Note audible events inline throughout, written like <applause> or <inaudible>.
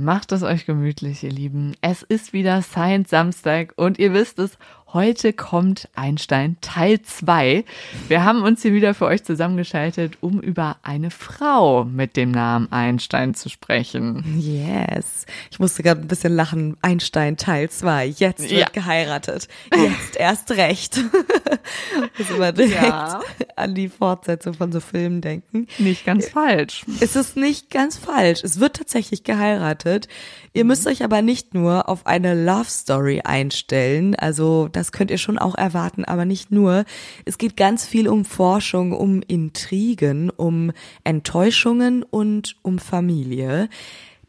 Macht es euch gemütlich, ihr Lieben. Es ist wieder Science Samstag und ihr wisst es, Heute kommt Einstein Teil 2. Wir haben uns hier wieder für euch zusammengeschaltet, um über eine Frau mit dem Namen Einstein zu sprechen. Yes. Ich musste gerade ein bisschen lachen. Einstein Teil 2. Jetzt wird ja. geheiratet. Jetzt erst recht. <laughs> Müssen wir direkt ja. an die Fortsetzung von so Filmen denken. Nicht ganz falsch. Es ist nicht ganz falsch. Es wird tatsächlich geheiratet. Ihr müsst euch aber nicht nur auf eine Love Story einstellen. Also, das könnt ihr schon auch erwarten, aber nicht nur. Es geht ganz viel um Forschung, um Intrigen, um Enttäuschungen und um Familie.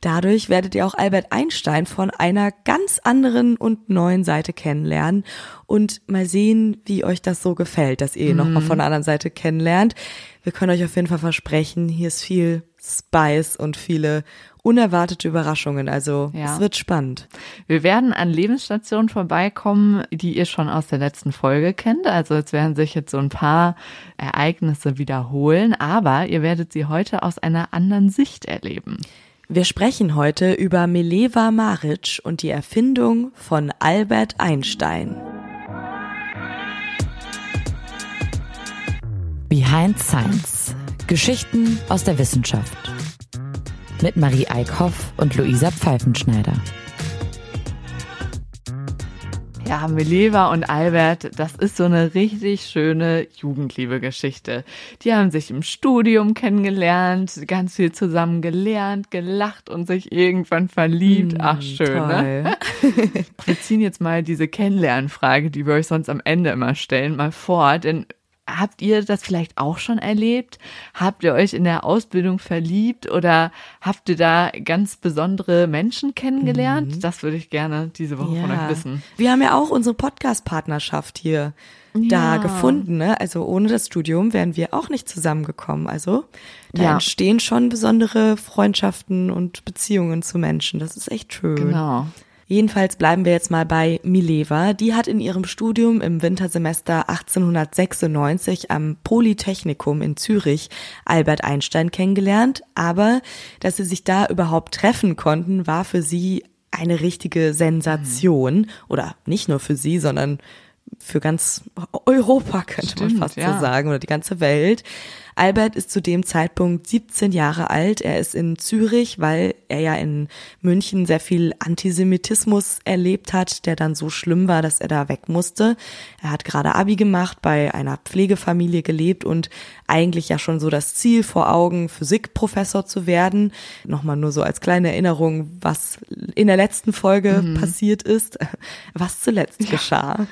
Dadurch werdet ihr auch Albert Einstein von einer ganz anderen und neuen Seite kennenlernen und mal sehen, wie euch das so gefällt, dass ihr ihn mhm. nochmal von der anderen Seite kennenlernt. Wir können euch auf jeden Fall versprechen, hier ist viel Spice und viele unerwartete Überraschungen. Also ja. es wird spannend. Wir werden an Lebensstationen vorbeikommen, die ihr schon aus der letzten Folge kennt. Also es werden sich jetzt so ein paar Ereignisse wiederholen, aber ihr werdet sie heute aus einer anderen Sicht erleben. Wir sprechen heute über Mileva Maric und die Erfindung von Albert Einstein. Behind Science. Geschichten aus der Wissenschaft mit Marie Eickhoff und Luisa Pfeifenschneider. Ja, Mileva und Albert, das ist so eine richtig schöne Jugendliebe-Geschichte. Die haben sich im Studium kennengelernt, ganz viel zusammen gelernt, gelacht und sich irgendwann verliebt. Ach, hm, schön, ne? toll. ne? <laughs> Wir ziehen jetzt mal diese Kennenlernfrage, die wir euch sonst am Ende immer stellen, mal vor, denn Habt ihr das vielleicht auch schon erlebt? Habt ihr euch in der Ausbildung verliebt oder habt ihr da ganz besondere Menschen kennengelernt? Mhm. Das würde ich gerne diese Woche ja. von euch wissen. Wir haben ja auch unsere Podcast-Partnerschaft hier da gefunden. Ne? Also ohne das Studium wären wir auch nicht zusammengekommen. Also da ja. entstehen schon besondere Freundschaften und Beziehungen zu Menschen. Das ist echt schön. Genau. Jedenfalls bleiben wir jetzt mal bei Mileva. Die hat in ihrem Studium im Wintersemester 1896 am Polytechnikum in Zürich Albert Einstein kennengelernt. Aber dass sie sich da überhaupt treffen konnten, war für sie eine richtige Sensation. Oder nicht nur für sie, sondern für ganz Europa, könnte Stimmt, man fast ja. so sagen, oder die ganze Welt. Albert ist zu dem Zeitpunkt 17 Jahre alt. Er ist in Zürich, weil er ja in München sehr viel Antisemitismus erlebt hat, der dann so schlimm war, dass er da weg musste. Er hat gerade Abi gemacht, bei einer Pflegefamilie gelebt und eigentlich ja schon so das Ziel vor Augen, Physikprofessor zu werden. Nochmal nur so als kleine Erinnerung, was in der letzten Folge mhm. passiert ist, <laughs> was zuletzt ja. geschah.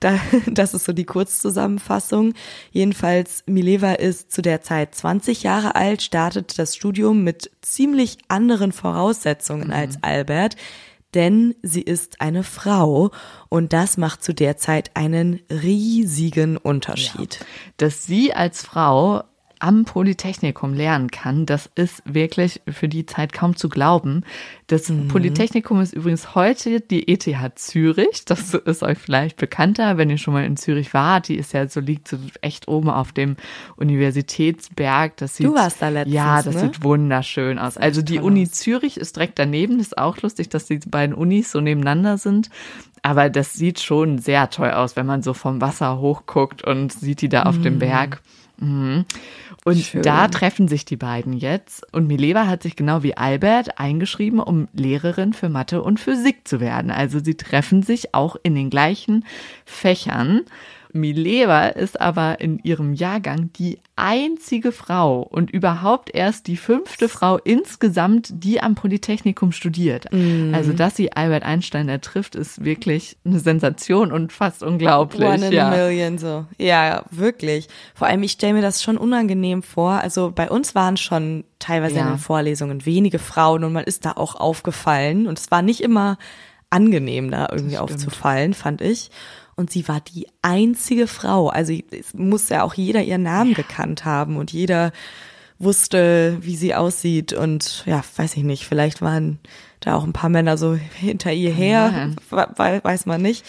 Da, <laughs> das ist so die Kurzzusammenfassung. Jedenfalls, Mileva ist zu der Zeit 20 Jahre alt, startet das Studium mit ziemlich anderen Voraussetzungen mhm. als Albert, denn sie ist eine Frau und das macht zu der Zeit einen riesigen Unterschied. Ja. Dass sie als Frau am Polytechnikum lernen kann, das ist wirklich für die Zeit kaum zu glauben. Das mhm. Polytechnikum ist übrigens heute die ETH Zürich. Das ist euch vielleicht bekannter, wenn ihr schon mal in Zürich wart. Die ist ja so liegt so echt oben auf dem Universitätsberg. Das sieht, du warst da letztens, Ja, das ne? sieht wunderschön aus. Also die Uni Zürich ist direkt daneben. Das ist auch lustig, dass die beiden Unis so nebeneinander sind. Aber das sieht schon sehr toll aus, wenn man so vom Wasser hochguckt und sieht die da auf mhm. dem Berg. Mhm. Und Schön. da treffen sich die beiden jetzt. Und Mileva hat sich genau wie Albert eingeschrieben, um Lehrerin für Mathe und Physik zu werden. Also sie treffen sich auch in den gleichen Fächern. Mileva ist aber in ihrem Jahrgang die einzige Frau und überhaupt erst die fünfte Frau insgesamt, die am Polytechnikum studiert. Mm. Also, dass sie Albert Einstein ertrifft, ist wirklich eine Sensation und fast unglaublich. One in ja. a million so. Ja, wirklich. Vor allem, ich stelle mir das schon unangenehm vor. Also bei uns waren schon teilweise ja. in den Vorlesungen wenige Frauen und man ist da auch aufgefallen und es war nicht immer angenehm, da irgendwie aufzufallen, fand ich und sie war die einzige Frau. Also es muss ja auch jeder ihren Namen ja. gekannt haben und jeder wusste, wie sie aussieht und ja, weiß ich nicht, vielleicht waren da auch ein paar Männer so hinter ihr her, ja. weiß man nicht.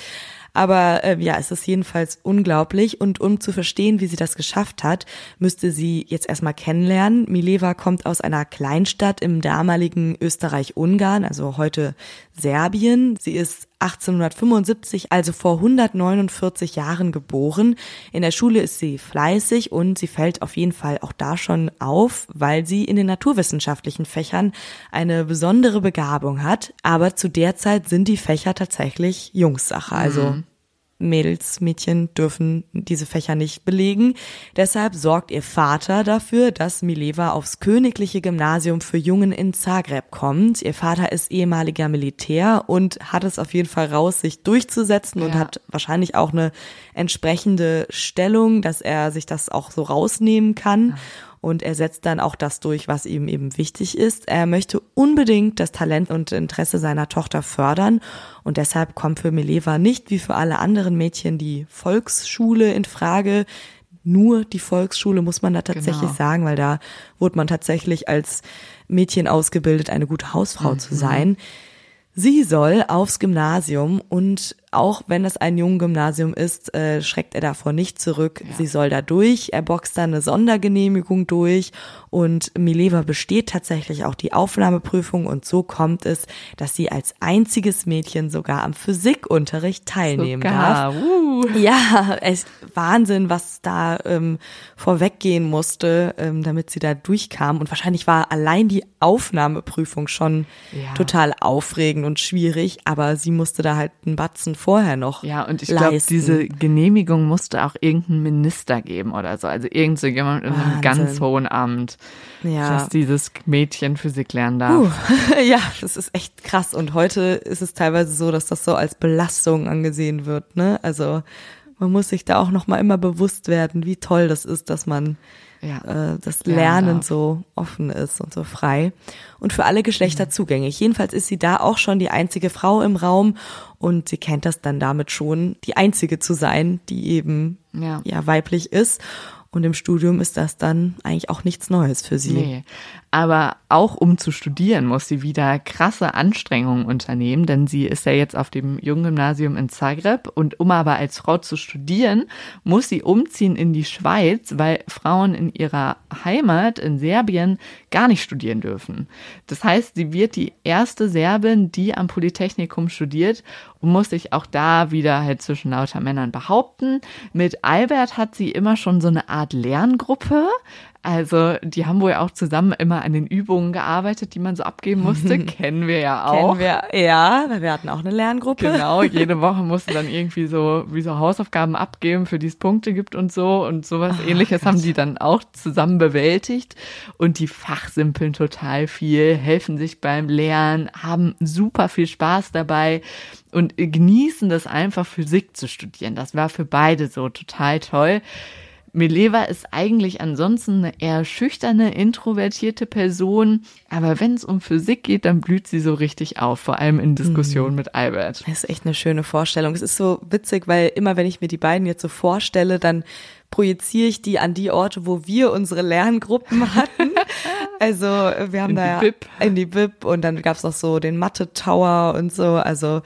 Aber äh, ja, es ist jedenfalls unglaublich. Und um zu verstehen, wie sie das geschafft hat, müsste sie jetzt erstmal kennenlernen. Mileva kommt aus einer Kleinstadt im damaligen Österreich-Ungarn, also heute Serbien. Sie ist 1875, also vor 149 Jahren geboren. In der Schule ist sie fleißig und sie fällt auf jeden Fall auch da schon auf, weil sie in den naturwissenschaftlichen Fächern eine besondere Begabung hat. Aber zu der Zeit sind die Fächer tatsächlich Jungssache. Also mhm. Mädels, Mädchen dürfen diese Fächer nicht belegen. Deshalb sorgt ihr Vater dafür, dass Mileva aufs Königliche Gymnasium für Jungen in Zagreb kommt. Ihr Vater ist ehemaliger Militär und hat es auf jeden Fall raus, sich durchzusetzen ja. und hat wahrscheinlich auch eine entsprechende Stellung, dass er sich das auch so rausnehmen kann. Ja und er setzt dann auch das durch, was ihm eben wichtig ist. Er möchte unbedingt das Talent und Interesse seiner Tochter fördern und deshalb kommt für Mileva nicht wie für alle anderen Mädchen die Volksschule in Frage. Nur die Volksschule muss man da tatsächlich genau. sagen, weil da wurde man tatsächlich als Mädchen ausgebildet, eine gute Hausfrau mhm. zu sein. Sie soll aufs Gymnasium und auch wenn es ein Junggymnasium ist, äh, schreckt er davor nicht zurück. Ja. Sie soll da durch. Er boxt da eine Sondergenehmigung durch und Mileva besteht tatsächlich auch die Aufnahmeprüfung und so kommt es, dass sie als einziges Mädchen sogar am Physikunterricht teilnehmen sogar. darf. Uh. Ja, es Wahnsinn, was da ähm, vorweggehen musste, ähm, damit sie da durchkam und wahrscheinlich war allein die Aufnahmeprüfung schon ja. total aufregend und schwierig, aber sie musste da halt einen Batzen vorher noch. Ja, und ich glaube, diese Genehmigung musste auch irgendein Minister geben oder so. Also irgend so jemand in einem ganz hohen Amt, ja. dass dieses Mädchen Physik lernen darf. Uh, <laughs> ja, das ist echt krass. Und heute ist es teilweise so, dass das so als Belastung angesehen wird. Ne? Also man muss sich da auch noch mal immer bewusst werden, wie toll das ist, dass man ja. äh, das Lernen so offen ist und so frei und für alle Geschlechter mhm. zugänglich. Jedenfalls ist sie da auch schon die einzige Frau im Raum und sie kennt das dann damit schon, die einzige zu sein, die eben ja, ja weiblich ist. Und im Studium ist das dann eigentlich auch nichts Neues für sie. Nee. Aber auch um zu studieren, muss sie wieder krasse Anstrengungen unternehmen, denn sie ist ja jetzt auf dem Junggymnasium in Zagreb. Und um aber als Frau zu studieren, muss sie umziehen in die Schweiz, weil Frauen in ihrer Heimat in Serbien gar nicht studieren dürfen. Das heißt, sie wird die erste Serbin, die am Polytechnikum studiert und muss sich auch da wieder halt zwischen lauter Männern behaupten. Mit Albert hat sie immer schon so eine Art Lerngruppe. Also, die haben wohl auch zusammen immer an den Übungen gearbeitet, die man so abgeben musste. <laughs> Kennen wir ja auch. Kennen wir, ja, wir hatten auch eine Lerngruppe. Genau, <laughs> jede Woche musste dann irgendwie so, wie so Hausaufgaben abgeben, für die es Punkte gibt und so. Und sowas oh, ähnliches Gott. haben die dann auch zusammen bewältigt. Und die fachsimpeln total viel, helfen sich beim Lernen, haben super viel Spaß dabei und genießen das einfach, Physik zu studieren. Das war für beide so total toll. Mileva ist eigentlich ansonsten eine eher schüchterne, introvertierte Person, aber wenn es um Physik geht, dann blüht sie so richtig auf, vor allem in Diskussionen mhm. mit Albert. Das ist echt eine schöne Vorstellung. Es ist so witzig, weil immer wenn ich mir die beiden jetzt so vorstelle, dann projiziere ich die an die Orte, wo wir unsere Lerngruppen <laughs> hatten. Also wir haben in da ja in die Bib und dann gab's noch so den Mathe Tower und so. Also.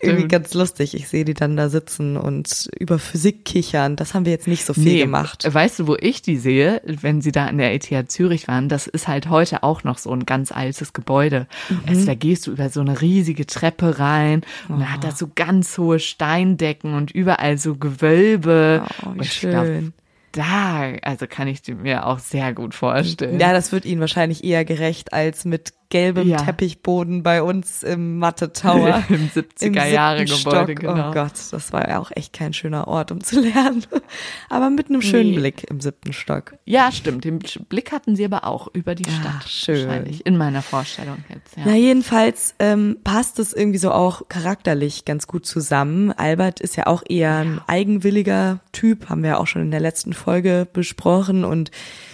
Irgendwie ganz lustig. Ich sehe die dann da sitzen und über Physik kichern. Das haben wir jetzt nicht so viel nee, gemacht. Weißt du, wo ich die sehe, wenn sie da in der ETH Zürich waren? Das ist halt heute auch noch so ein ganz altes Gebäude. Mhm. Also da gehst du über so eine riesige Treppe rein und oh. da hat das so ganz hohe Steindecken und überall so Gewölbe. Oh, wie schön. Glaub, da, also kann ich mir auch sehr gut vorstellen. Ja, das wird ihnen wahrscheinlich eher gerecht als mit gelbem ja. Teppichboden bei uns im Mathe Tower. <laughs> Im 70er Jahre Gebäude, genau. Oh Gott, das war ja auch echt kein schöner Ort, um zu lernen. <laughs> Aber mit einem schönen nee. Blick im siebten Stock. Ja, stimmt. Den Blick hatten sie aber auch über die Stadt. Ach, schön. Wahrscheinlich. In meiner Vorstellung jetzt, ja. Na, jedenfalls ähm, passt es irgendwie so auch charakterlich ganz gut zusammen. Albert ist ja auch eher ein eigenwilliger Typ, haben wir ja auch schon in der letzten Folge besprochen und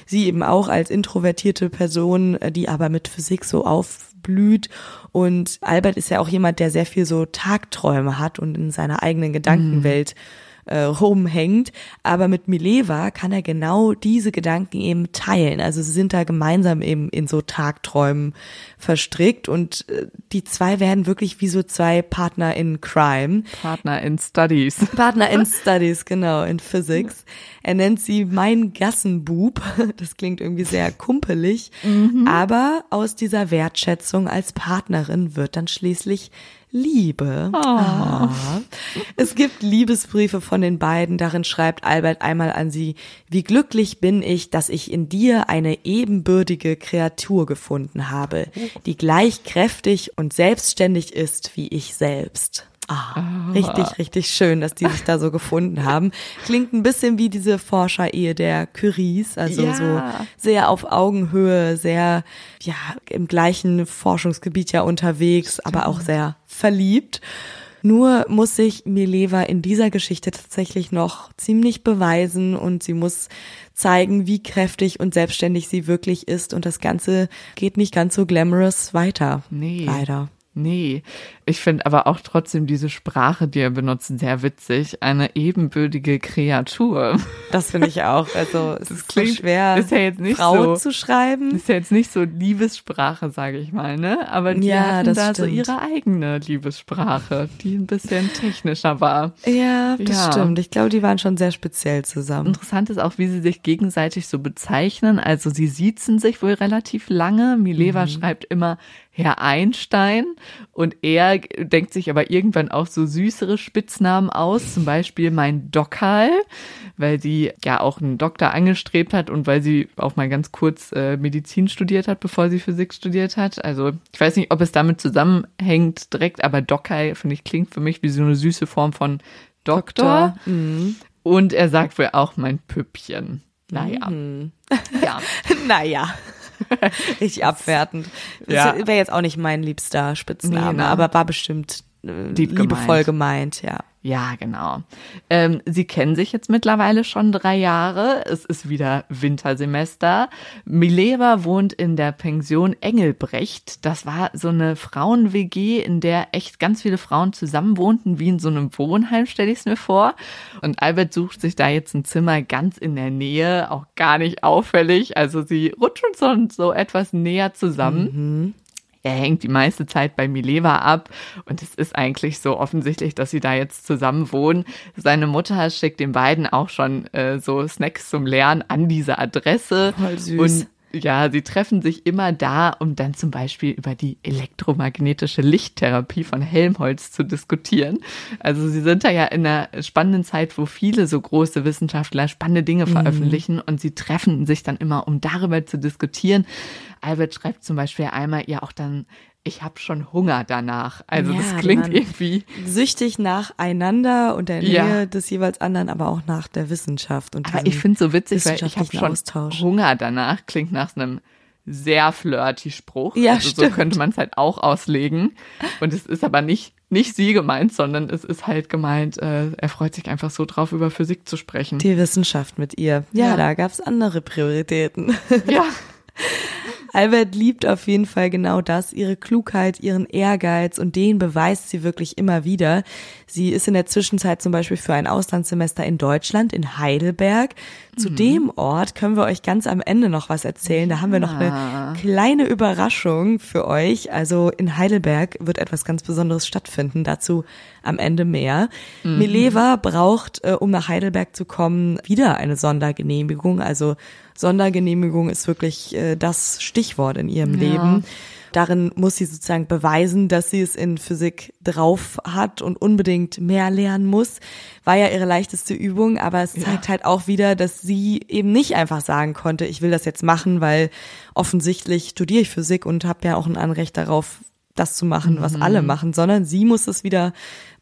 sie eben auch als introvertierte Person, äh, die aber mit Physik so aufblüht. Und Albert ist ja auch jemand, der sehr viel so Tagträume hat und in seiner eigenen Gedankenwelt äh, rumhängt. Aber mit Mileva kann er genau diese Gedanken eben teilen. Also sie sind da gemeinsam eben in so Tagträumen verstrickt und äh, die zwei werden wirklich wie so zwei Partner in Crime. Partner in Studies. <laughs> Partner in <laughs> Studies, genau, in Physics. Er nennt sie mein Gassenbub. <laughs> Das klingt irgendwie sehr kumpelig. Mhm. Aber aus dieser Wertschätzung als Partnerin wird dann schließlich Liebe. Oh. Ah. Es gibt Liebesbriefe von den beiden. Darin schreibt Albert einmal an sie, wie glücklich bin ich, dass ich in dir eine ebenbürtige Kreatur gefunden habe, die gleich kräftig und selbstständig ist wie ich selbst. Ah, richtig, richtig schön, dass die sich da so gefunden haben. Klingt ein bisschen wie diese Forscherehe der Curies, also ja. so sehr auf Augenhöhe, sehr, ja, im gleichen Forschungsgebiet ja unterwegs, Stimmt. aber auch sehr verliebt. Nur muss sich Mileva in dieser Geschichte tatsächlich noch ziemlich beweisen und sie muss zeigen, wie kräftig und selbstständig sie wirklich ist und das Ganze geht nicht ganz so glamorous weiter. Nee. Leider. Nee, ich finde aber auch trotzdem diese Sprache, die er benutzt, sehr witzig. Eine ebenbürtige Kreatur. Das finde ich auch. Also es das ist klingt, so schwer, ist ja jetzt nicht Frau so, zu schreiben. Ist ja jetzt nicht so Liebessprache, sage ich mal, ne? Aber die ja, hatten da stimmt. so ihre eigene Liebessprache, die ein bisschen technischer war. Ja, das ja. stimmt. Ich glaube, die waren schon sehr speziell zusammen. Interessant ist auch, wie sie sich gegenseitig so bezeichnen. Also sie siezen sich wohl relativ lange. Mileva mhm. schreibt immer Herr Einstein und er denkt sich aber irgendwann auch so süßere Spitznamen aus, zum Beispiel mein Dokal, weil sie ja auch einen Doktor angestrebt hat und weil sie auch mal ganz kurz äh, Medizin studiert hat, bevor sie Physik studiert hat. Also ich weiß nicht, ob es damit zusammenhängt direkt, aber Dokal, finde ich, klingt für mich wie so eine süße Form von Doktor. Doktor. Mhm. Und er sagt wohl auch mein Püppchen. Naja. Mhm. Ja. <laughs> naja. <laughs> Richtig abwertend. Ja. wäre jetzt auch nicht mein liebster Spitzname, nee, ne? aber war bestimmt äh, liebevoll gemeint, ja. Ja, genau. Ähm, sie kennen sich jetzt mittlerweile schon drei Jahre. Es ist wieder Wintersemester. Mileva wohnt in der Pension Engelbrecht. Das war so eine Frauen-WG, in der echt ganz viele Frauen zusammen wohnten, wie in so einem Wohnheim, stelle ich es mir vor. Und Albert sucht sich da jetzt ein Zimmer ganz in der Nähe, auch gar nicht auffällig. Also sie rutschen so, so etwas näher zusammen. Mhm er hängt die meiste Zeit bei Mileva ab und es ist eigentlich so offensichtlich, dass sie da jetzt zusammen wohnen. Seine Mutter schickt den beiden auch schon äh, so Snacks zum Lernen an diese Adresse. Voll süß. Und ja, sie treffen sich immer da, um dann zum Beispiel über die elektromagnetische Lichttherapie von Helmholtz zu diskutieren. Also sie sind da ja in einer spannenden Zeit, wo viele so große Wissenschaftler spannende Dinge mhm. veröffentlichen mhm. und sie treffen sich dann immer, um darüber zu diskutieren. Albert schreibt zum Beispiel einmal ja auch dann ich habe schon Hunger danach. Also ja, das klingt irgendwie süchtig nacheinander und der Nähe ja. des jeweils anderen, aber auch nach der Wissenschaft. Und aber ich finde so witzig, weil ich habe schon Austausch. Hunger danach. Klingt nach einem sehr flirty Spruch. Ja, also stimmt. so könnte man es halt auch auslegen. Und es ist aber nicht nicht sie gemeint, sondern es ist halt gemeint, äh, er freut sich einfach so drauf, über Physik zu sprechen. Die Wissenschaft mit ihr. Ja, ja. da gab's andere Prioritäten. Ja. <laughs> Albert liebt auf jeden Fall genau das, ihre Klugheit, ihren Ehrgeiz und den beweist sie wirklich immer wieder. Sie ist in der Zwischenzeit zum Beispiel für ein Auslandssemester in Deutschland, in Heidelberg. Zu mhm. dem Ort können wir euch ganz am Ende noch was erzählen. Da haben wir noch eine kleine Überraschung für euch. Also in Heidelberg wird etwas ganz Besonderes stattfinden. Dazu am Ende mehr. Mhm. Mileva braucht, äh, um nach Heidelberg zu kommen, wieder eine Sondergenehmigung. Also Sondergenehmigung ist wirklich äh, das Stichwort in ihrem ja. Leben. Darin muss sie sozusagen beweisen, dass sie es in Physik drauf hat und unbedingt mehr lernen muss. War ja ihre leichteste Übung, aber es zeigt ja. halt auch wieder, dass sie eben nicht einfach sagen konnte, ich will das jetzt machen, weil offensichtlich studiere ich Physik und habe ja auch ein Anrecht darauf, das zu machen, was mhm. alle machen, sondern sie muss es wieder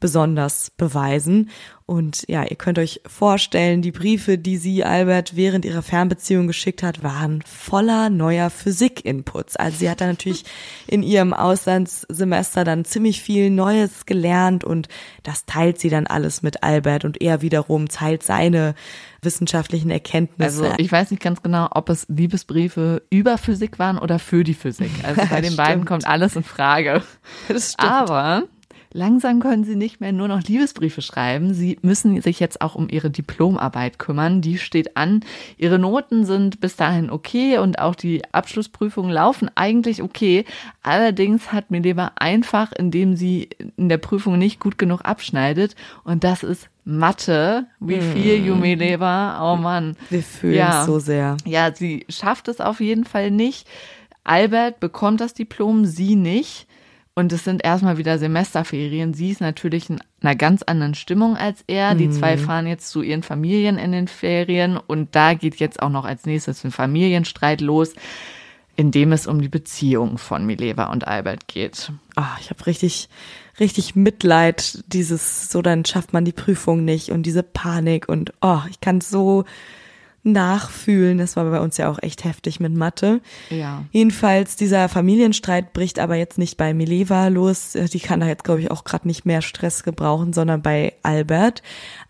besonders beweisen. Und ja, ihr könnt euch vorstellen, die Briefe, die sie Albert während ihrer Fernbeziehung geschickt hat, waren voller neuer Physik-Inputs. Also sie hat da natürlich <laughs> in ihrem Auslandssemester dann ziemlich viel Neues gelernt und das teilt sie dann alles mit Albert und er wiederum teilt seine wissenschaftlichen Erkenntnisse. Also ich weiß nicht ganz genau, ob es Liebesbriefe über Physik waren oder für die Physik. Also <laughs> bei den beiden kommt alles in Frage. Das stimmt. Aber langsam können sie nicht mehr nur noch Liebesbriefe schreiben. Sie müssen sich jetzt auch um ihre Diplomarbeit kümmern. Die steht an. Ihre Noten sind bis dahin okay und auch die Abschlussprüfungen laufen eigentlich okay. Allerdings hat Mileva einfach, indem sie in der Prüfung nicht gut genug abschneidet und das ist Mathe, wie viel mm. Jumileva, oh Mann. Wir fühlen ja. es so sehr. Ja, sie schafft es auf jeden Fall nicht. Albert bekommt das Diplom, sie nicht. Und es sind erstmal wieder Semesterferien. Sie ist natürlich in einer ganz anderen Stimmung als er. Die zwei mhm. fahren jetzt zu ihren Familien in den Ferien und da geht jetzt auch noch als nächstes ein Familienstreit los, in dem es um die Beziehung von Mileva und Albert geht. Oh, ich habe richtig, richtig Mitleid. Dieses, so dann schafft man die Prüfung nicht und diese Panik und oh, ich kann so nachfühlen. Das war bei uns ja auch echt heftig mit Mathe. Ja. Jedenfalls, dieser Familienstreit bricht aber jetzt nicht bei Mileva los. Die kann da jetzt, glaube ich, auch gerade nicht mehr Stress gebrauchen, sondern bei Albert.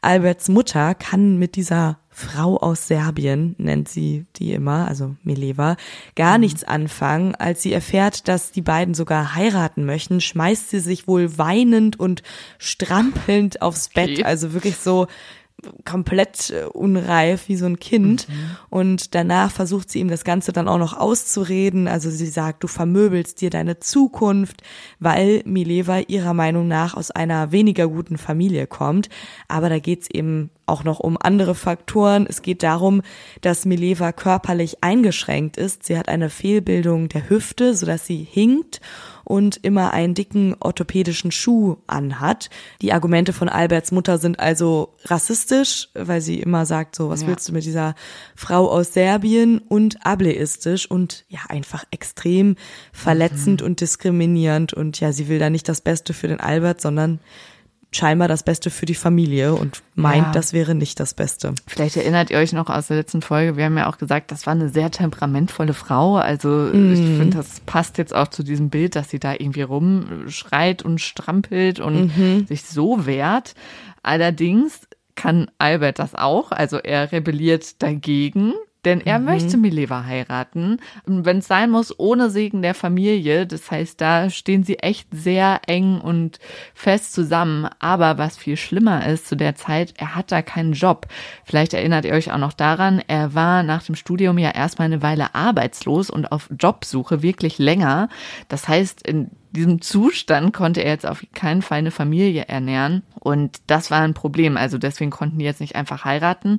Alberts Mutter kann mit dieser Frau aus Serbien, nennt sie die immer, also Mileva, gar mhm. nichts anfangen. Als sie erfährt, dass die beiden sogar heiraten möchten, schmeißt sie sich wohl weinend und strampelnd aufs Bett. Okay. Also wirklich so, komplett äh, unreif wie so ein Kind. Mhm. Und danach versucht sie ihm das Ganze dann auch noch auszureden. Also sie sagt, du vermöbelst dir deine Zukunft, weil Mileva ihrer Meinung nach aus einer weniger guten Familie kommt. Aber da geht's eben auch noch um andere Faktoren. Es geht darum, dass Mileva körperlich eingeschränkt ist. Sie hat eine Fehlbildung der Hüfte, sodass sie hinkt und immer einen dicken orthopädischen Schuh anhat. Die Argumente von Alberts Mutter sind also rassistisch, weil sie immer sagt, so, was ja. willst du mit dieser Frau aus Serbien und ableistisch und ja, einfach extrem verletzend mhm. und diskriminierend und ja, sie will da nicht das Beste für den Albert, sondern scheinbar das Beste für die Familie und meint, ja. das wäre nicht das Beste. Vielleicht erinnert ihr euch noch aus der letzten Folge, wir haben ja auch gesagt, das war eine sehr temperamentvolle Frau. Also mhm. ich finde, das passt jetzt auch zu diesem Bild, dass sie da irgendwie rumschreit und strampelt und mhm. sich so wehrt. Allerdings kann Albert das auch, also er rebelliert dagegen denn er mhm. möchte Mileva heiraten. Wenn es sein muss, ohne Segen der Familie. Das heißt, da stehen sie echt sehr eng und fest zusammen. Aber was viel schlimmer ist zu der Zeit, er hat da keinen Job. Vielleicht erinnert ihr euch auch noch daran, er war nach dem Studium ja erstmal eine Weile arbeitslos und auf Jobsuche wirklich länger. Das heißt, in diesem Zustand konnte er jetzt auf keinen Fall eine Familie ernähren. Und das war ein Problem. Also deswegen konnten die jetzt nicht einfach heiraten.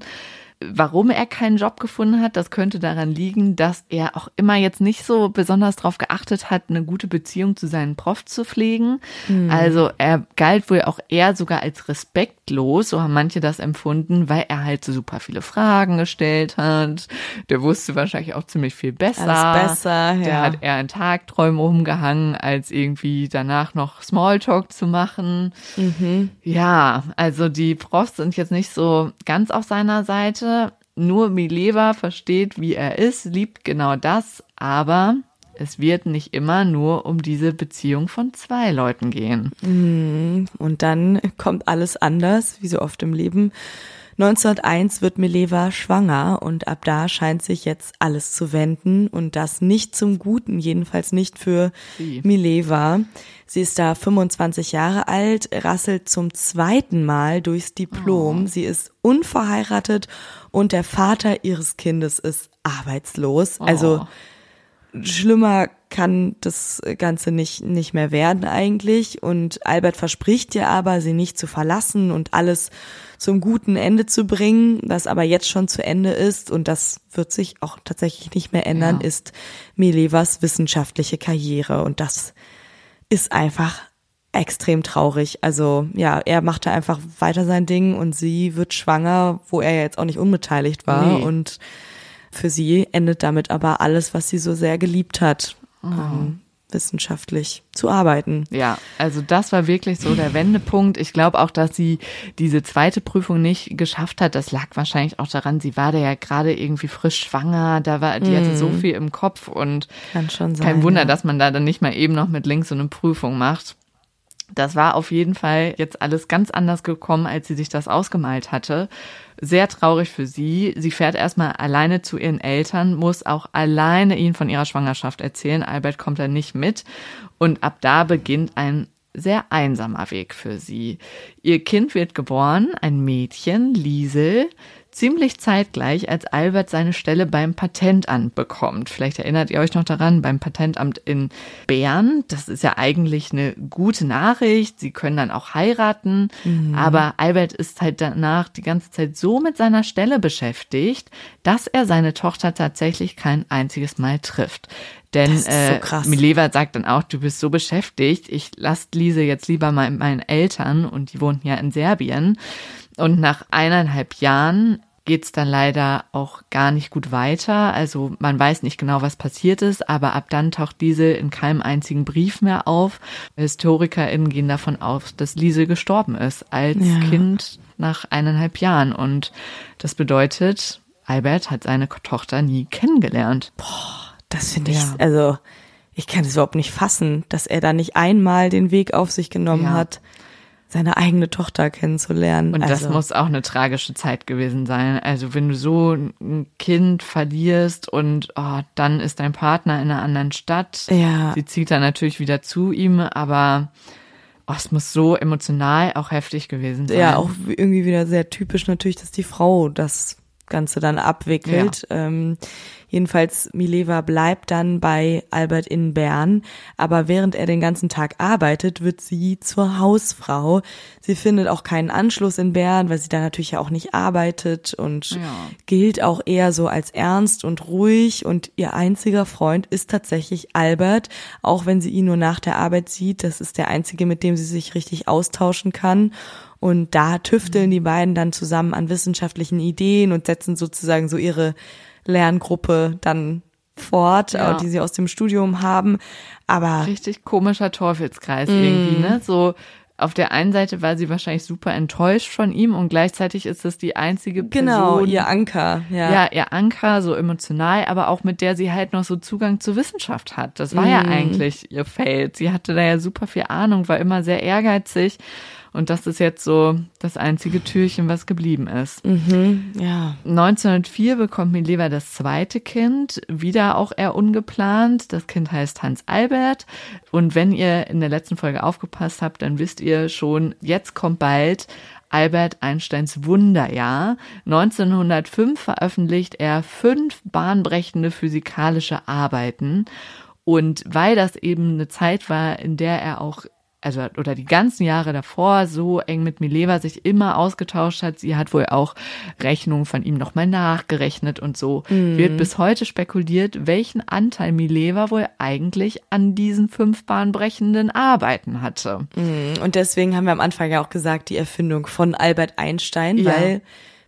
Warum er keinen Job gefunden hat, das könnte daran liegen, dass er auch immer jetzt nicht so besonders darauf geachtet hat, eine gute Beziehung zu seinen Prof zu pflegen. Mhm. Also er galt wohl auch eher sogar als respektlos, so haben manche das empfunden, weil er halt so super viele Fragen gestellt hat. Der wusste wahrscheinlich auch ziemlich viel besser. Alles besser, ja. Der hat eher in Tagträumen umgehangen, als irgendwie danach noch Smalltalk zu machen. Mhm. Ja, also die Profs sind jetzt nicht so ganz auf seiner Seite nur Mileva versteht, wie er ist, liebt genau das, aber es wird nicht immer nur um diese Beziehung von zwei Leuten gehen. Mhm. Und dann kommt alles anders, wie so oft im Leben. 1901 wird Mileva schwanger und ab da scheint sich jetzt alles zu wenden und das nicht zum Guten, jedenfalls nicht für Sie. Mileva. Sie ist da 25 Jahre alt, rasselt zum zweiten Mal durchs Diplom. Oh. Sie ist unverheiratet und der Vater ihres Kindes ist arbeitslos. Also oh schlimmer kann das Ganze nicht, nicht mehr werden eigentlich. Und Albert verspricht ihr aber, sie nicht zu verlassen und alles zum guten Ende zu bringen, was aber jetzt schon zu Ende ist. Und das wird sich auch tatsächlich nicht mehr ändern, ja. ist Milevas wissenschaftliche Karriere. Und das ist einfach extrem traurig. Also ja, er machte einfach weiter sein Ding und sie wird schwanger, wo er ja jetzt auch nicht unbeteiligt war. Nee. Und für sie endet damit aber alles, was sie so sehr geliebt hat. Oh. Wissenschaftlich zu arbeiten. Ja, also das war wirklich so der Wendepunkt. Ich glaube auch, dass sie diese zweite Prüfung nicht geschafft hat. Das lag wahrscheinlich auch daran, sie war da ja gerade irgendwie frisch schwanger, da war, die hatte so mhm. viel im Kopf und Kann schon sein, kein Wunder, ja. dass man da dann nicht mal eben noch mit links so eine Prüfung macht. Das war auf jeden Fall jetzt alles ganz anders gekommen, als sie sich das ausgemalt hatte. Sehr traurig für sie. Sie fährt erstmal alleine zu ihren Eltern, muss auch alleine ihnen von ihrer Schwangerschaft erzählen. Albert kommt da nicht mit. Und ab da beginnt ein sehr einsamer Weg für sie. Ihr Kind wird geboren, ein Mädchen, Liesel, ziemlich zeitgleich, als Albert seine Stelle beim Patentamt bekommt. Vielleicht erinnert ihr euch noch daran, beim Patentamt in Bern. Das ist ja eigentlich eine gute Nachricht. Sie können dann auch heiraten. Mhm. Aber Albert ist halt danach die ganze Zeit so mit seiner Stelle beschäftigt, dass er seine Tochter tatsächlich kein einziges Mal trifft. Denn so äh, Mileva sagt dann auch, du bist so beschäftigt, ich lasse Lise jetzt lieber mal mit meinen Eltern und die wohnten ja in Serbien. Und nach eineinhalb Jahren geht's dann leider auch gar nicht gut weiter. Also man weiß nicht genau, was passiert ist, aber ab dann taucht diese in keinem einzigen Brief mehr auf. HistorikerInnen gehen davon aus, dass Lise gestorben ist als ja. Kind nach eineinhalb Jahren. Und das bedeutet, Albert hat seine Tochter nie kennengelernt. Boah, das finde ich, ja. also ich kann es überhaupt nicht fassen, dass er da nicht einmal den Weg auf sich genommen ja. hat seine eigene Tochter kennenzulernen. Und also. das muss auch eine tragische Zeit gewesen sein. Also wenn du so ein Kind verlierst und oh, dann ist dein Partner in einer anderen Stadt. Ja. Sie zieht dann natürlich wieder zu ihm, aber oh, es muss so emotional auch heftig gewesen sein. Ja, auch irgendwie wieder sehr typisch natürlich, dass die Frau das Ganze dann abwickelt. Ja. Ähm, jedenfalls, Mileva bleibt dann bei Albert in Bern, aber während er den ganzen Tag arbeitet, wird sie zur Hausfrau. Sie findet auch keinen Anschluss in Bern, weil sie da natürlich ja auch nicht arbeitet und ja. gilt auch eher so als ernst und ruhig und ihr einziger Freund ist tatsächlich Albert, auch wenn sie ihn nur nach der Arbeit sieht. Das ist der einzige, mit dem sie sich richtig austauschen kann. Und da tüfteln die beiden dann zusammen an wissenschaftlichen Ideen und setzen sozusagen so ihre Lerngruppe dann fort, ja. die sie aus dem Studium haben. Aber richtig komischer Teufelskreis mm. irgendwie, ne? So auf der einen Seite war sie wahrscheinlich super enttäuscht von ihm und gleichzeitig ist es die einzige Person. Genau, ihr Anker, ja. Ja, ihr Anker, so emotional, aber auch mit der sie halt noch so Zugang zur Wissenschaft hat. Das war mm. ja eigentlich ihr Feld. Sie hatte da ja super viel Ahnung, war immer sehr ehrgeizig und das ist jetzt so das einzige Türchen, was geblieben ist. Mhm, ja. 1904 bekommt Mileva das zweite Kind, wieder auch eher ungeplant. Das Kind heißt Hans Albert. Und wenn ihr in der letzten Folge aufgepasst habt, dann wisst ihr schon, jetzt kommt bald Albert Einsteins Wunderjahr. 1905 veröffentlicht er fünf bahnbrechende physikalische Arbeiten. Und weil das eben eine Zeit war, in der er auch also oder die ganzen Jahre davor so eng mit Mileva sich immer ausgetauscht hat. Sie hat wohl auch Rechnungen von ihm nochmal nachgerechnet und so mhm. wird bis heute spekuliert, welchen Anteil Mileva wohl eigentlich an diesen fünf bahnbrechenden Arbeiten hatte. Mhm. Und deswegen haben wir am Anfang ja auch gesagt, die Erfindung von Albert Einstein, ja. weil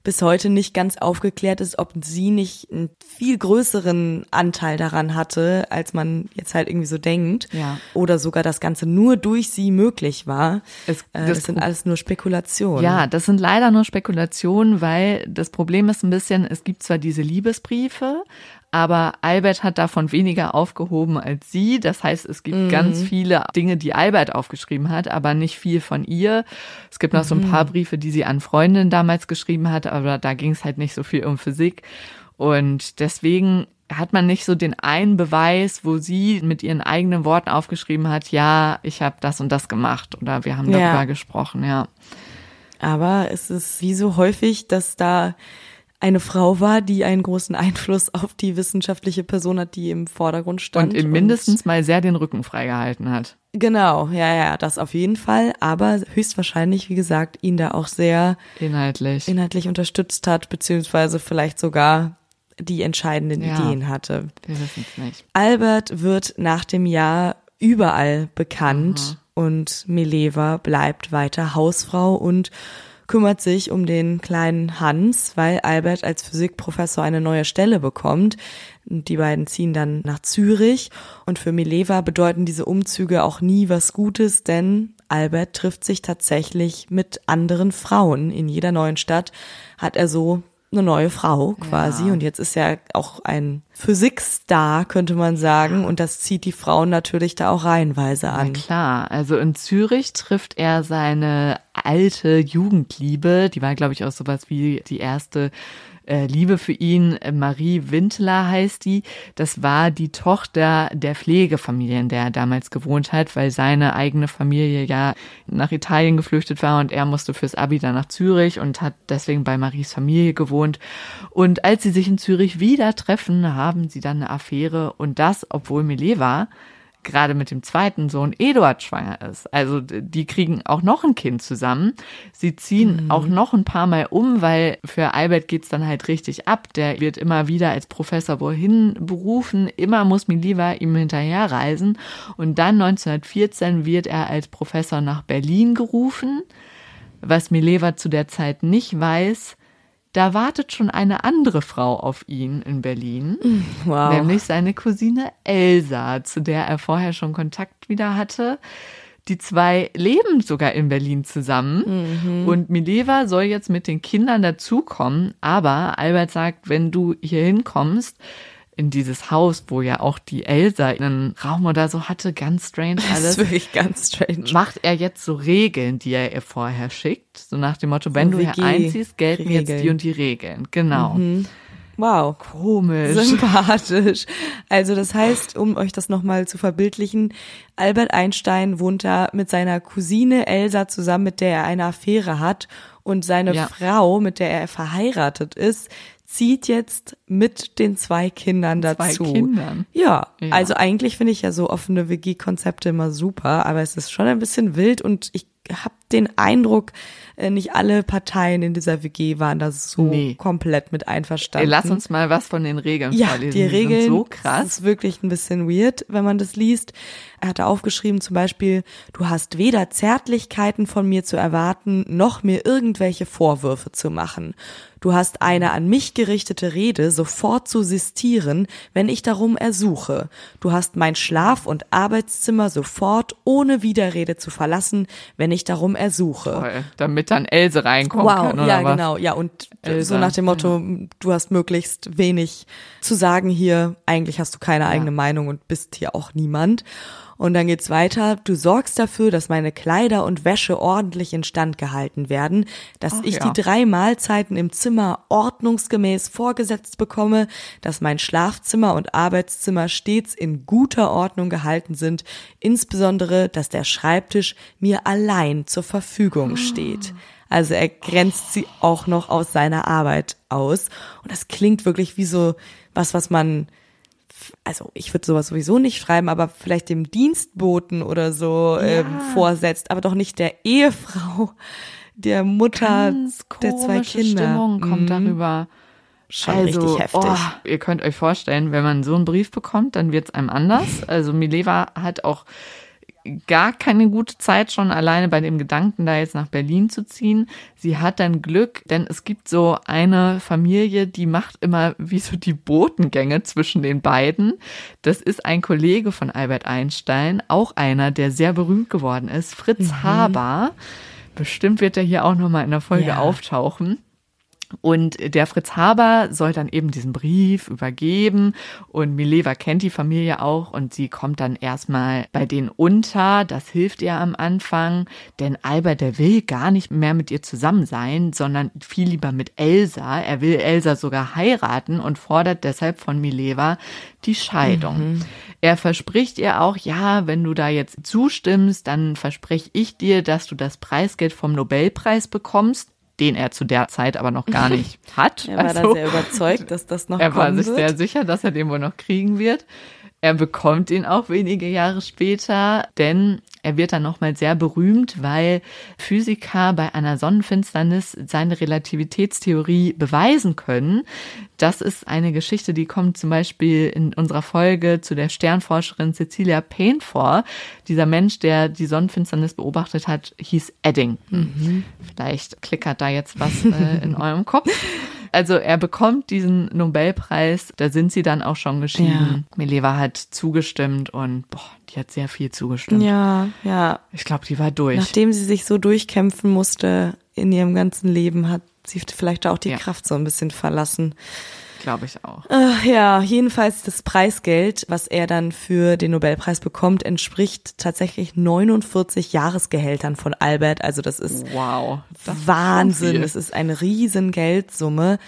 bis heute nicht ganz aufgeklärt ist, ob sie nicht einen viel größeren Anteil daran hatte, als man jetzt halt irgendwie so denkt. Ja. Oder sogar das Ganze nur durch sie möglich war. Es, äh, das, das sind alles nur Spekulationen. Ja, das sind leider nur Spekulationen, weil das Problem ist ein bisschen, es gibt zwar diese Liebesbriefe, aber Albert hat davon weniger aufgehoben als sie. Das heißt, es gibt mhm. ganz viele Dinge, die Albert aufgeschrieben hat, aber nicht viel von ihr. Es gibt noch mhm. so ein paar mhm. Briefe, die sie an Freundinnen damals geschrieben hat, aber da ging es halt nicht so viel um Physik. Und deswegen hat man nicht so den einen Beweis, wo sie mit ihren eigenen Worten aufgeschrieben hat, ja, ich habe das und das gemacht oder wir haben darüber ja. gesprochen, ja. Aber es ist wie so häufig, dass da eine Frau war, die einen großen Einfluss auf die wissenschaftliche Person hat, die im Vordergrund stand. Und ihm mindestens und mal sehr den Rücken freigehalten hat. Genau, ja, ja, das auf jeden Fall. Aber höchstwahrscheinlich, wie gesagt, ihn da auch sehr inhaltlich, inhaltlich unterstützt hat, beziehungsweise vielleicht sogar die entscheidenden ja, Ideen hatte. Wir wissen es nicht. Albert wird nach dem Jahr überall bekannt Aha. und Mileva bleibt weiter Hausfrau und kümmert sich um den kleinen Hans, weil Albert als Physikprofessor eine neue Stelle bekommt. Die beiden ziehen dann nach Zürich und für Mileva bedeuten diese Umzüge auch nie was Gutes, denn Albert trifft sich tatsächlich mit anderen Frauen. In jeder neuen Stadt hat er so eine neue Frau quasi. Ja. Und jetzt ist er auch ein Physikstar, könnte man sagen. Und das zieht die Frauen natürlich da auch reihenweise an. Na klar, also in Zürich trifft er seine alte Jugendliebe. Die war, glaube ich, auch sowas wie die erste äh, Liebe für ihn. Marie Windler heißt die. Das war die Tochter der Pflegefamilie, in der er damals gewohnt hat, weil seine eigene Familie ja nach Italien geflüchtet war und er musste fürs Abi dann nach Zürich und hat deswegen bei Maries Familie gewohnt. Und als sie sich in Zürich wieder treffen, haben sie dann eine Affäre und das, obwohl Mileva gerade mit dem zweiten Sohn Eduard schwanger ist. Also die kriegen auch noch ein Kind zusammen. Sie ziehen mhm. auch noch ein paar Mal um, weil für Albert geht's dann halt richtig ab. Der wird immer wieder als Professor wohin berufen. Immer muss Miliva ihm hinterherreisen. Und dann 1914 wird er als Professor nach Berlin gerufen. Was Mileva zu der Zeit nicht weiß, da wartet schon eine andere Frau auf ihn in Berlin, wow. nämlich seine Cousine Elsa, zu der er vorher schon Kontakt wieder hatte. Die zwei leben sogar in Berlin zusammen mhm. und Mileva soll jetzt mit den Kindern dazukommen, aber Albert sagt, wenn du hier hinkommst, in dieses Haus, wo ja auch die Elsa einen Raum oder so hatte, ganz strange alles. Das ist wirklich ganz strange. Macht er jetzt so Regeln, die er ihr vorher schickt, so nach dem Motto, wenn so du hier einziehst, gelten Regeln. jetzt die und die Regeln. Genau. Mhm. Wow. Komisch. Sympathisch. Also das heißt, um euch das nochmal zu verbildlichen, Albert Einstein wohnt da mit seiner Cousine Elsa zusammen, mit der er eine Affäre hat und seine ja. Frau, mit der er verheiratet ist, zieht jetzt mit den zwei Kindern dazu. Zwei Kindern. Ja, ja. also eigentlich finde ich ja so offene WG-Konzepte immer super, aber es ist schon ein bisschen wild und ich habe den Eindruck, äh, nicht alle Parteien in dieser WG waren da so nee. komplett mit einverstanden. Lass uns mal was von den Regeln ja, vorlesen. Die Regeln die so krass. Das ist wirklich ein bisschen weird, wenn man das liest. Er hatte aufgeschrieben zum Beispiel, du hast weder Zärtlichkeiten von mir zu erwarten, noch mir irgendwelche Vorwürfe zu machen. Du hast eine an mich gerichtete Rede sofort zu sistieren, wenn ich darum ersuche. Du hast mein Schlaf- und Arbeitszimmer sofort ohne Widerrede zu verlassen, wenn ich darum ersuche. Toll, damit dann Else reinkommen wow, kann. Oder ja, was? genau. Ja, und Else. so nach dem Motto, du hast möglichst wenig zu sagen hier. Eigentlich hast du keine eigene ja. Meinung und bist hier auch niemand. Und dann geht's weiter. Du sorgst dafür, dass meine Kleider und Wäsche ordentlich instand gehalten werden, dass Ach, ich ja. die drei Mahlzeiten im Zimmer ordnungsgemäß vorgesetzt bekomme, dass mein Schlafzimmer und Arbeitszimmer stets in guter Ordnung gehalten sind, insbesondere, dass der Schreibtisch mir allein zur Verfügung steht. Also er grenzt sie auch noch aus seiner Arbeit aus. Und das klingt wirklich wie so was, was man also ich würde sowas sowieso nicht schreiben, aber vielleicht dem Dienstboten oder so ja. ähm, vorsetzt, aber doch nicht der Ehefrau, der Mutter Ganz der zwei Kinder. Stimmung kommt mhm. darüber. Schon also, richtig heftig. Oh, ihr könnt euch vorstellen, wenn man so einen Brief bekommt, dann wird's einem anders. Also Mileva hat auch gar keine gute Zeit schon alleine bei dem Gedanken, da jetzt nach Berlin zu ziehen. Sie hat dann Glück, denn es gibt so eine Familie, die macht immer wie so die Botengänge zwischen den beiden. Das ist ein Kollege von Albert Einstein, auch einer, der sehr berühmt geworden ist, Fritz mhm. Haber. Bestimmt wird er hier auch nochmal in der Folge ja. auftauchen. Und der Fritz Haber soll dann eben diesen Brief übergeben und Mileva kennt die Familie auch und sie kommt dann erstmal bei denen unter. Das hilft ihr am Anfang, denn Albert, der will gar nicht mehr mit ihr zusammen sein, sondern viel lieber mit Elsa. Er will Elsa sogar heiraten und fordert deshalb von Mileva die Scheidung. Mhm. Er verspricht ihr auch, ja, wenn du da jetzt zustimmst, dann verspreche ich dir, dass du das Preisgeld vom Nobelpreis bekommst den er zu der Zeit aber noch gar nicht <laughs> hat. er war also, da sehr überzeugt, dass das noch Er war sich wird. sehr sicher, dass er den wohl noch kriegen wird. Er bekommt ihn auch wenige Jahre später, denn er wird dann nochmal sehr berühmt, weil Physiker bei einer Sonnenfinsternis seine Relativitätstheorie beweisen können. Das ist eine Geschichte, die kommt zum Beispiel in unserer Folge zu der Sternforscherin Cecilia Payne vor. Dieser Mensch, der die Sonnenfinsternis beobachtet hat, hieß Edding. Mhm. Vielleicht klickert da jetzt was äh, in <laughs> eurem Kopf also er bekommt diesen Nobelpreis, da sind sie dann auch schon geschieden. Ja. Mileva hat zugestimmt und boah, die hat sehr viel zugestimmt. Ja, ja. Ich glaube, die war durch. Nachdem sie sich so durchkämpfen musste in ihrem ganzen Leben, hat sie vielleicht auch die ja. Kraft so ein bisschen verlassen. Glaube ich auch. Äh, ja, jedenfalls das Preisgeld, was er dann für den Nobelpreis bekommt, entspricht tatsächlich 49 Jahresgehältern von Albert. Also das ist wow, das Wahnsinn. Es ist eine riesen Geldsumme.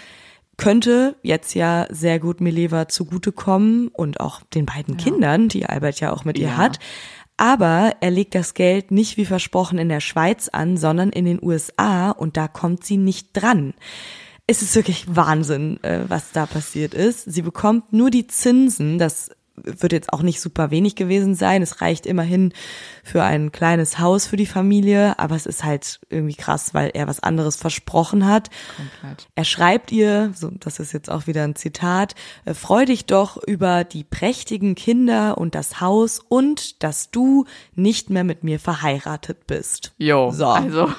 könnte jetzt ja sehr gut Mileva zugutekommen und auch den beiden ja. Kindern, die Albert ja auch mit ihr hat. Aber er legt das Geld nicht wie versprochen in der Schweiz an, sondern in den USA und da kommt sie nicht dran. Es ist wirklich Wahnsinn, äh, was da passiert ist. Sie bekommt nur die Zinsen, das wird jetzt auch nicht super wenig gewesen sein. Es reicht immerhin für ein kleines Haus für die Familie, aber es ist halt irgendwie krass, weil er was anderes versprochen hat. Komplett. Er schreibt ihr, so, das ist jetzt auch wieder ein Zitat, äh, freu dich doch über die prächtigen Kinder und das Haus und dass du nicht mehr mit mir verheiratet bist. Jo, so. also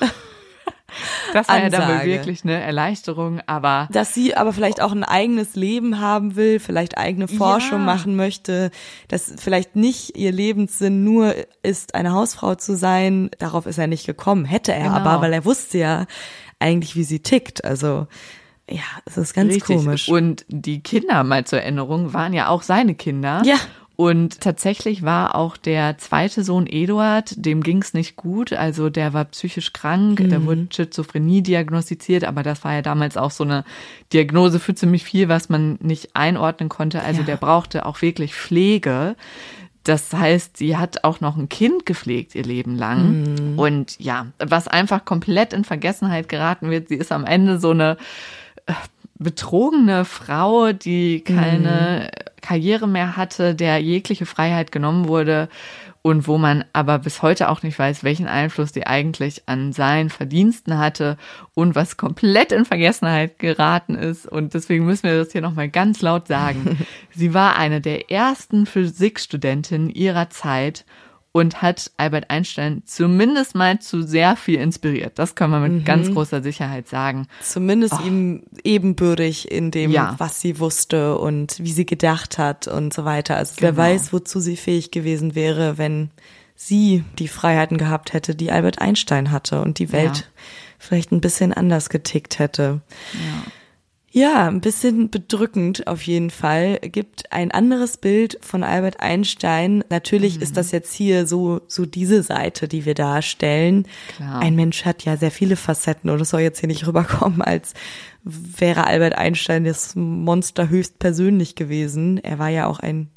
Das war Ansage. ja dann wirklich eine Erleichterung, aber. Dass sie aber vielleicht auch ein eigenes Leben haben will, vielleicht eigene Forschung ja. machen möchte, dass vielleicht nicht ihr Lebenssinn nur ist, eine Hausfrau zu sein. Darauf ist er nicht gekommen. Hätte er genau. aber, weil er wusste ja eigentlich, wie sie tickt. Also, ja, es ist ganz Richtig. komisch. Und die Kinder, mal zur Erinnerung, waren ja auch seine Kinder. Ja. Und tatsächlich war auch der zweite Sohn Eduard, dem ging es nicht gut. Also der war psychisch krank, mhm. da wurde Schizophrenie diagnostiziert, aber das war ja damals auch so eine Diagnose für ziemlich viel, was man nicht einordnen konnte. Also ja. der brauchte auch wirklich Pflege. Das heißt, sie hat auch noch ein Kind gepflegt ihr Leben lang. Mhm. Und ja, was einfach komplett in Vergessenheit geraten wird, sie ist am Ende so eine äh, betrogene Frau, die keine mhm. Karriere mehr hatte, der jegliche Freiheit genommen wurde und wo man aber bis heute auch nicht weiß, welchen Einfluss die eigentlich an seinen Verdiensten hatte und was komplett in Vergessenheit geraten ist. Und deswegen müssen wir das hier nochmal ganz laut sagen. <laughs> Sie war eine der ersten Physikstudentinnen ihrer Zeit und hat Albert Einstein zumindest mal zu sehr viel inspiriert. Das können wir mit mhm. ganz großer Sicherheit sagen. Zumindest oh. ihm ebenbürtig in dem, ja. was sie wusste und wie sie gedacht hat und so weiter. Also genau. wer weiß, wozu sie fähig gewesen wäre, wenn sie die Freiheiten gehabt hätte, die Albert Einstein hatte und die Welt ja. vielleicht ein bisschen anders getickt hätte. Ja. Ja, ein bisschen bedrückend auf jeden Fall. Gibt ein anderes Bild von Albert Einstein. Natürlich mhm. ist das jetzt hier so, so diese Seite, die wir darstellen. Klar. Ein Mensch hat ja sehr viele Facetten und es soll jetzt hier nicht rüberkommen, als wäre Albert Einstein das Monster höchst persönlich gewesen. Er war ja auch ein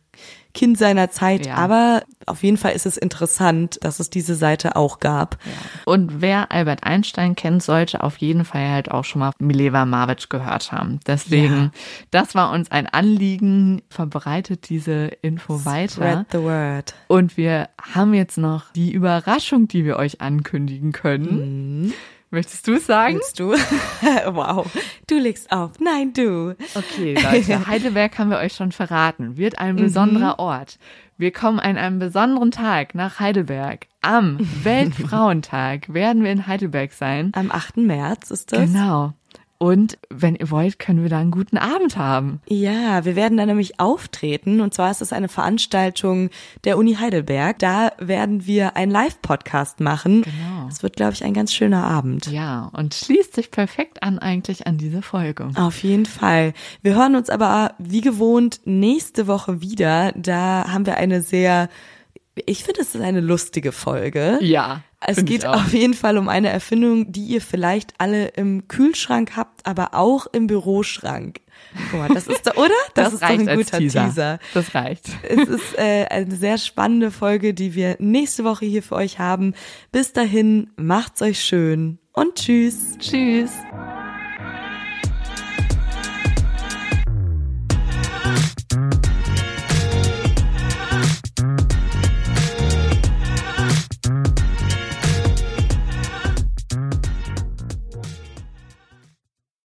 Kind seiner Zeit, ja. aber auf jeden Fall ist es interessant, dass es diese Seite auch gab. Ja. Und wer Albert Einstein kennt, sollte auf jeden Fall halt auch schon mal Mileva Marvic gehört haben. Deswegen, ja. das war uns ein Anliegen, verbreitet diese Info Spread weiter. Spread the word. Und wir haben jetzt noch die Überraschung, die wir euch ankündigen können. Mhm. Möchtest du es sagen? Willst du? <laughs> wow. Du legst auf. Nein, du. Okay, Leute. <laughs> Heidelberg haben wir euch schon verraten. Wird ein mhm. besonderer Ort. Wir kommen an einem besonderen Tag nach Heidelberg. Am <laughs> Weltfrauentag werden wir in Heidelberg sein. Am 8. März ist das. Genau. Und wenn ihr wollt, können wir da einen guten Abend haben. Ja, wir werden da nämlich auftreten. Und zwar ist es eine Veranstaltung der Uni Heidelberg. Da werden wir einen Live-Podcast machen. Genau. Es wird, glaube ich, ein ganz schöner Abend. Ja, und schließt sich perfekt an eigentlich an diese Folge. Auf jeden Fall. Wir hören uns aber wie gewohnt nächste Woche wieder. Da haben wir eine sehr ich finde, es ist eine lustige Folge. Ja. Es geht auf jeden Fall um eine Erfindung, die ihr vielleicht alle im Kühlschrank habt, aber auch im Büroschrank. Guck mal, das ist da, oder? <laughs> Das, das ist reicht doch ein guter Teaser. Teaser. Das reicht. Es ist äh, eine sehr spannende Folge, die wir nächste Woche hier für euch haben. Bis dahin, macht's euch schön und tschüss. Tschüss.